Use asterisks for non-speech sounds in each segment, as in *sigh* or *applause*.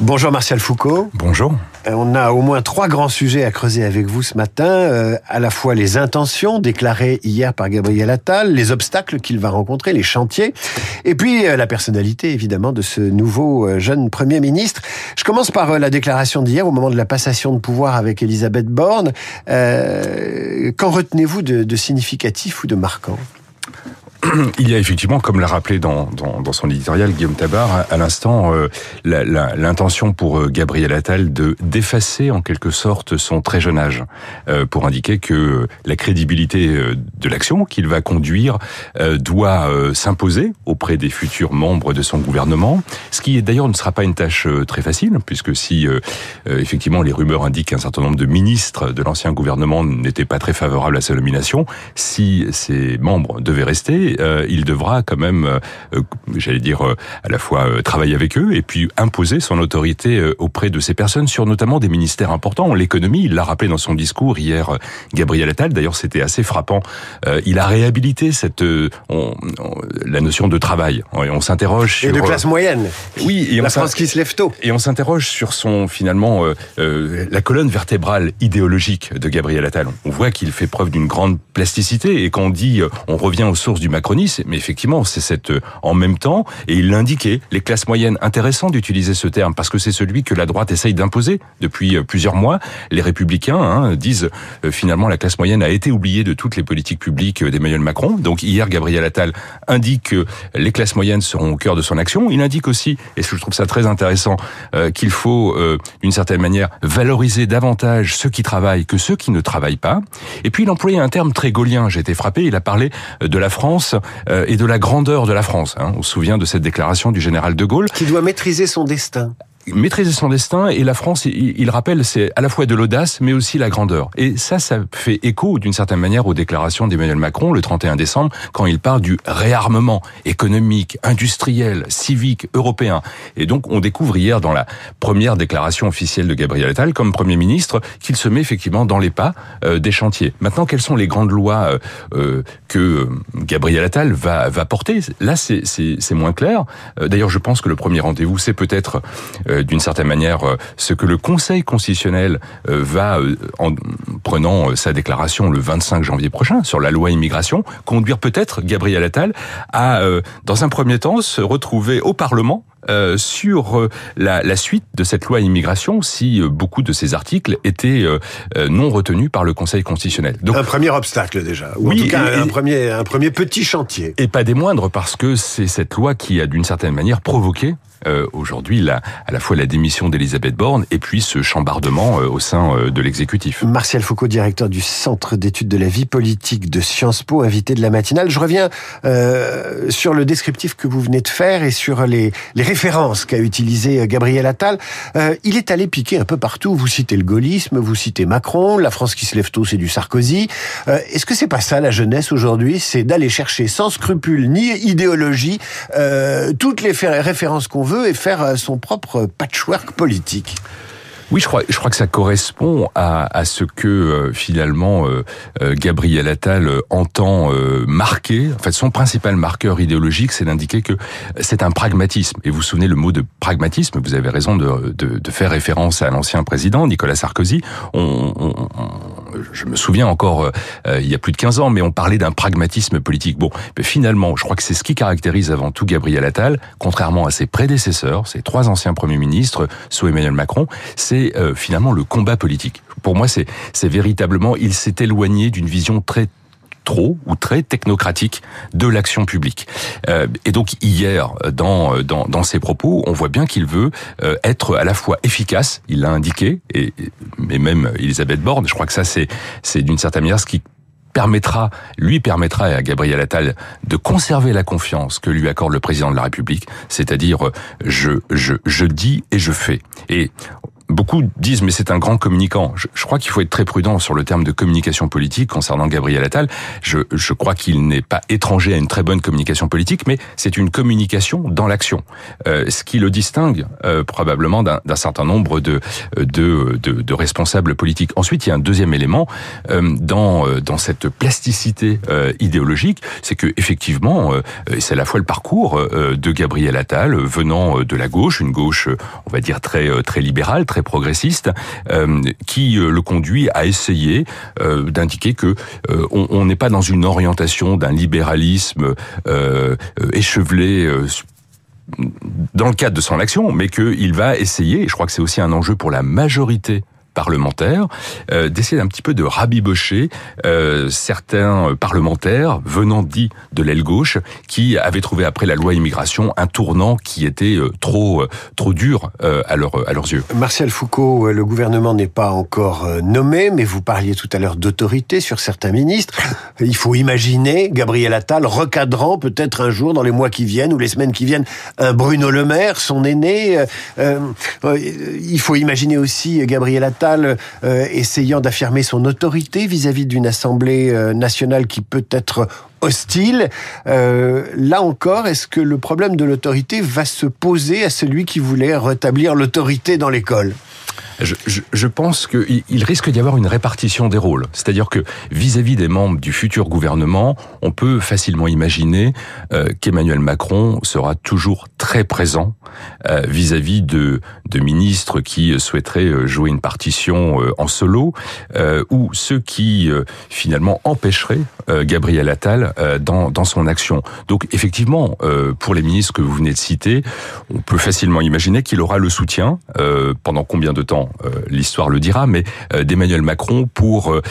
Bonjour Martial Foucault. Bonjour. Euh, on a au moins trois grands sujets à creuser avec vous ce matin. Euh, à la fois les intentions déclarées hier par Gabriel Attal, les obstacles qu'il va rencontrer, les chantiers, et puis euh, la personnalité évidemment de ce nouveau jeune Premier ministre. Je commence par la déclaration d'hier au moment de la passation de pouvoir avec Elisabeth Borne. Qu'en retenez-vous de, de significatif ou de marquant? *clears throat* il y a effectivement, comme l'a rappelé dans, dans, dans, son éditorial Guillaume Tabar, à l'instant, euh, l'intention pour euh, Gabriel Attal de d'effacer en quelque sorte son très jeune âge, euh, pour indiquer que la crédibilité de l'action qu'il va conduire doit s'imposer auprès des futurs membres de son gouvernement, ce qui d'ailleurs ne sera pas une tâche très facile, puisque si effectivement les rumeurs indiquent qu'un certain nombre de ministres de l'ancien gouvernement n'étaient pas très favorables à sa nomination, si ces membres devaient rester, euh, il devra quand même, euh, euh, j'allais dire, à la fois travailler avec eux et puis imposer son autorité auprès de ces personnes sur notamment des ministères importants. L'économie, il l'a rappelé dans son discours hier, Gabriel Attal. D'ailleurs, c'était assez frappant. il a réhabilité cette la notion de travail. On s'interroge sur et de classe moyenne. Oui, et la France qui se lève tôt. Et on s'interroge sur son finalement la colonne vertébrale idéologique de Gabriel Attal. On voit qu'il fait preuve d'une grande plasticité et quand on dit on revient aux sources du mais effectivement, c'est cette euh, en même temps, et il l'indiquait, les classes moyennes, intéressant d'utiliser ce terme, parce que c'est celui que la droite essaye d'imposer depuis euh, plusieurs mois. Les républicains hein, disent euh, finalement la classe moyenne a été oubliée de toutes les politiques publiques d'Emmanuel Macron. Donc hier, Gabriel Attal indique que les classes moyennes seront au cœur de son action. Il indique aussi, et je trouve ça très intéressant, qu'il faut d'une certaine manière valoriser davantage ceux qui travaillent que ceux qui ne travaillent pas. Et puis il employait un terme très gaulien, j'ai été frappé, il a parlé de la France euh, et de la grandeur de la France. Hein. On se souvient de cette déclaration du général de Gaulle. Qui doit maîtriser son destin maîtriser son destin et la France, il, rappelle, c'est à la fois de l'audace, mais aussi la grandeur. Et ça, ça fait écho d'une certaine manière aux déclarations d'Emmanuel Macron le 31 décembre, quand il parle du réarmement économique, industriel, civique, européen. Et donc, on découvre hier dans la première déclaration officielle de Gabriel Attal, comme Premier ministre, qu'il se met effectivement dans les pas euh, des chantiers. Maintenant, quelles sont les grandes lois euh, euh, que Gabriel Attal va, va porter? Là, c'est moins clair. D'ailleurs, je pense que le premier rendez-vous, c'est peut-être euh, d'une certaine manière euh, ce que le Conseil constitutionnel euh, va, en prenant sa déclaration le 25 janvier prochain sur la loi immigration, conduire peut-être Gabriel Attal à, dans un premier temps, se retrouver au Parlement sur la, la, suite de cette loi immigration si beaucoup de ces articles étaient non retenus par le Conseil constitutionnel. Donc, un premier obstacle déjà, ou oui, en tout cas un, premier, un premier petit chantier. Et pas des moindres parce que c'est cette loi qui a d'une certaine manière provoqué euh, aujourd'hui la, à la fois la démission d'Elisabeth Borne et puis ce chambardement euh, au sein euh, de l'exécutif. Martial Foucault, directeur du Centre d'études de la vie politique de Sciences Po, invité de la matinale. Je reviens euh, sur le descriptif que vous venez de faire et sur les, les références qu'a utilisé Gabriel Attal. Euh, il est allé piquer un peu partout. Vous citez le gaullisme, vous citez Macron, la France qui se lève tôt, c'est du Sarkozy. Est-ce que c'est pas ça la jeunesse aujourd'hui? C'est d'aller chercher sans scrupule ni idéologie toutes les références qu'on veut et faire euh, son propre patchwork politique. Oui, je crois, je crois que ça correspond à, ce que euh, finalement euh, Gabriel Attal entend marquer. En fait, son principal marqueur idéologique, c'est d'indiquer que c'est un pragmatisme. Et vous vous souvenez le mot de pragmatisme Vous avez raison de, faire référence à l'ancien président Nicolas Sarkozy. On, je me souviens encore euh, euh, il y a plus de 15 ans, mais on parlait d'un pragmatisme politique. Bon, mais finalement, je crois que c'est ce qui caractérise avant tout Gabriel Attal, contrairement à ses prédécesseurs, ses trois anciens premiers ministres, sous Emmanuel Macron, c'est euh, finalement le combat politique. Pour moi, c'est c'est véritablement, il s'est éloigné d'une vision très trop ou très technocratique de l'action publique. Euh, et donc hier, dans, dans, dans ses propos, on voit bien qu'il veut euh, être à la fois efficace, il l'a indiqué, et, mais même Elisabeth Borne, je crois que ça c'est c'est d'une certaine manière ce qui permettra, lui permettra à Gabriel Attal de conserver la confiance que lui accorde le président de la République, c'est-à-dire je, je, je dis et je fais. Et beaucoup disent mais c'est un grand communicant. Je, je crois qu'il faut être très prudent sur le terme de communication politique concernant Gabriel Attal. Je, je crois qu'il n'est pas étranger à une très bonne communication politique, mais c'est une communication dans l'action, euh, ce qui le distingue euh, probablement d'un certain nombre de, de, de, de, responsables politiques. Ensuite, il y a un deuxième élément euh, dans dans cette plasticité idéologique, c'est que effectivement, c'est à la fois le parcours de Gabriel Attal venant de la gauche, une gauche, on va dire très très libérale, progressiste, qui le conduit à essayer d'indiquer que on n'est pas dans une orientation d'un libéralisme euh, échevelé euh, dans le cadre de son action, mais qu'il va essayer, et je crois que c'est aussi un enjeu pour la majorité parlementaires, euh, d'essayer un petit peu de rabibocher euh, certains parlementaires venant dit de l'aile gauche qui avaient trouvé après la loi immigration un tournant qui était euh, trop trop dur à, leur, à leurs yeux. Martial Foucault, le gouvernement n'est pas encore nommé, mais vous parliez tout à l'heure d'autorité sur certains ministres. Il faut imaginer Gabriel Attal recadrant peut-être un jour dans les mois qui viennent ou les semaines qui viennent un Bruno Le Maire, son aîné. il faut imaginer aussi Gabriel Attal euh, essayant d'affirmer son autorité vis-à-vis d'une Assemblée euh, nationale qui peut être hostile. Euh, là encore, est-ce que le problème de l'autorité va se poser à celui qui voulait rétablir l'autorité dans l'école? Je, je, pense qu'il risque d'y avoir une répartition des rôles. C'est-à-dire que vis-à-vis des membres du futur gouvernement, on peut facilement imaginer euh, qu'Emmanuel Macron sera toujours très présent euh, vis-à-vis de, de ministres qui souhaiteraient euh, jouer une partition en solo, ou ceux qui finalement empêcheraient Gabriel Attal dans, dans son action. Donc effectivement, pour les ministres que vous venez de citer, on peut facilement imaginer qu'il aura le soutien pendant combien de temps euh, l'histoire le dira, mais euh, d'Emmanuel Macron pour euh,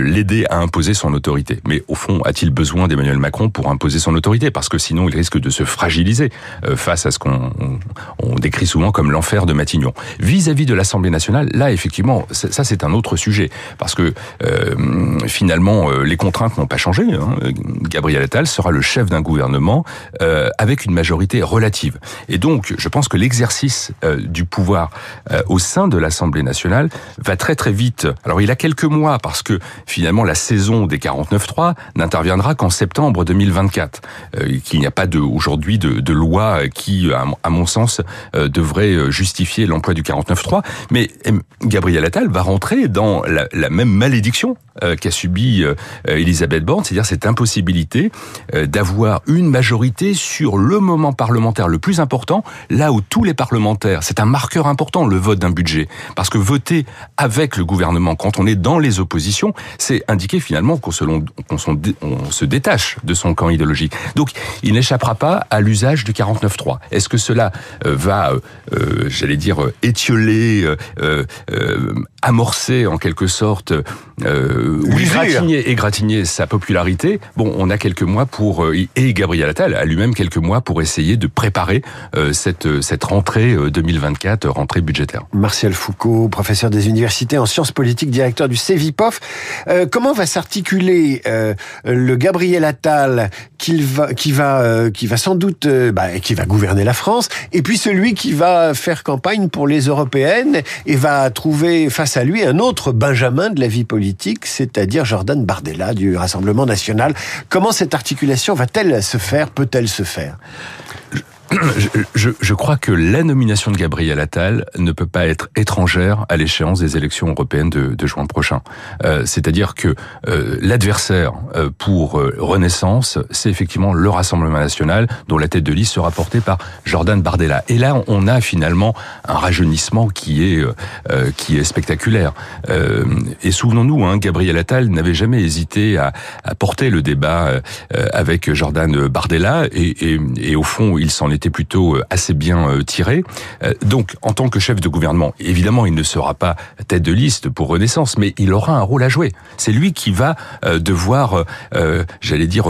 l'aider à imposer son autorité. Mais au fond, a-t-il besoin d'Emmanuel Macron pour imposer son autorité? Parce que sinon, il risque de se fragiliser face à ce qu'on on, décrit souvent comme l'enfer de Matignon. Vis-à-vis de l'Assemblée nationale, là, effectivement, ça c'est un autre sujet, parce que finalement, les contraintes n'ont pas changé. Hein. Gabriel Attal sera le chef d'un gouvernement avec une majorité relative. Et donc, je pense que l'exercice du pouvoir au sein de l'Assemblée nationale va très très vite. Alors il a quelques mois parce que finalement la saison des 49.3 n'interviendra qu'en septembre 2024. Euh, qu'il n'y a pas aujourd'hui de, loi qui, à, mon sens, euh, devrait euh, justifier l'emploi du 49.3. Mais Gabriel Attal va rentrer dans la même malédiction euh, qu'a subi Elisabeth Borne, c'est-à-dire cette impossibilité d'avoir une majorité sur le moment parlementaire le plus important, là où tous les parlementaires, c'est un marqueur important le vote d'un budget, parce que voter avec le gouvernement quand on est dans les oppositions, c'est indiquer finalement qu'on se, se détache de son camp idéologique. Donc il n'échappera pas à l'usage du 49-3. Est-ce que cela euh, va, euh, euh, j'allais dire, étioler, amorcer en quelque sorte, égratigner, égratigner sa popularité Bon, on a quelques mois pour, et Gabriel Attal a lui-même quelques mois pour essayer de préparer cette, cette rentrée 2024, rentrée budgétaire. Martial Foucault professeur des universités en sciences politiques, directeur du CEVIPOF. Euh, comment va s'articuler euh, le Gabriel Attal qui va, qui va, euh, qui va sans doute, bah, qui va gouverner la France, et puis celui qui va faire campagne pour les européennes et va trouver face à lui un autre Benjamin de la vie politique, c'est-à-dire Jordan Bardella du Rassemblement national. Comment cette articulation va-t-elle se faire Peut-elle se faire? Je, je, crois que la nomination de Gabriel Attal ne peut pas être étrangère à l'échéance des élections européennes de, de juin prochain. Euh, C'est-à-dire que euh, l'adversaire euh, pour euh, Renaissance, c'est effectivement le Rassemblement national, dont la tête de liste sera portée par Jordan Bardella. Et là, on a finalement un rajeunissement qui est euh, qui est spectaculaire. et souvenons-nous, hein, Gabriel Attal n'avait jamais hésité à, à, porter le débat avec Jordan Bardella, et, et, et au fond, il s'en est était plutôt euh, assez bien euh, tiré. Euh, donc, en tant que chef de gouvernement, évidemment, il ne sera pas tête de liste pour Renaissance, mais il aura un rôle à jouer. C'est lui qui va devoir, j'allais dire,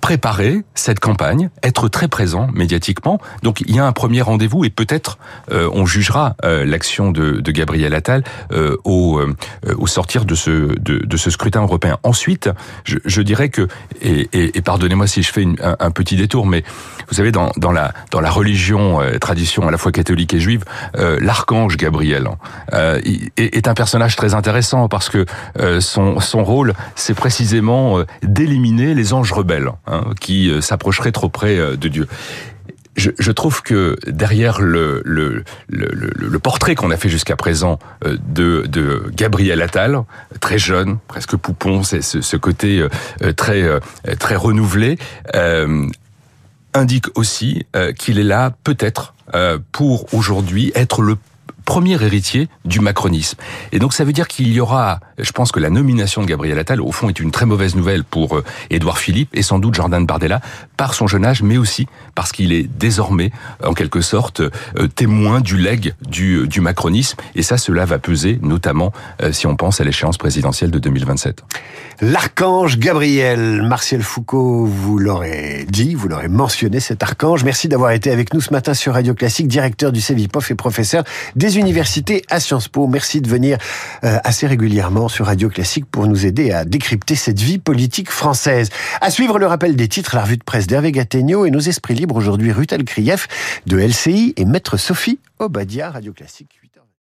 préparer cette campagne, être très présent médiatiquement. Donc, il y a un premier rendez-vous et peut-être on jugera l'action de, Gabriel Attal au, au sortir de ce, de, ce scrutin européen. Ensuite, je, dirais que, et, pardonnez-moi si je fais un, un, petit détour, mais vous savez, dans, dans la dans la religion tradition à la fois catholique et juive, l'archange Gabriel est, un personnage très intéressant parce que son son rôle c'est précisément d'éliminer les anges rebelles hein, qui s'approcheraient trop près de Dieu. Je, trouve que derrière le, le, le, le portrait qu'on a fait jusqu'à présent euh, de, de, Gabriel Attal, très jeune, presque poupon, c'est ce, côté euh, très euh, très renouvelé, euh, indique aussi qu'il est là peut-être pour aujourd'hui être le premier héritier du macronisme. Et donc ça veut dire qu'il y aura, je pense que la nomination de Gabriel Attal, au fond, est une très mauvaise nouvelle pour euh, Édouard Philippe et sans doute Jordan Bardella, par son jeune âge, mais aussi parce qu'il est désormais, en quelque sorte, euh, témoin du legs du, du macronisme. Et ça, cela va peser, notamment euh, si on pense à l'échéance présidentielle de 2027. L'archange Gabriel, Martial Foucault, vous l'aurez dit, vous l'aurez mentionné, cet archange. Merci d'avoir été avec nous ce matin sur Radio Classique, directeur du CEVIPOF et professeur universités à Sciences Po. Merci de venir euh, assez régulièrement sur Radio Classique pour nous aider à décrypter cette vie politique française. À suivre le rappel des titres, la revue de presse d'Hervé Gattegno et nos esprits libres aujourd'hui Ruth Krief de LCI et Maître Sophie Obadia, Radio Classique.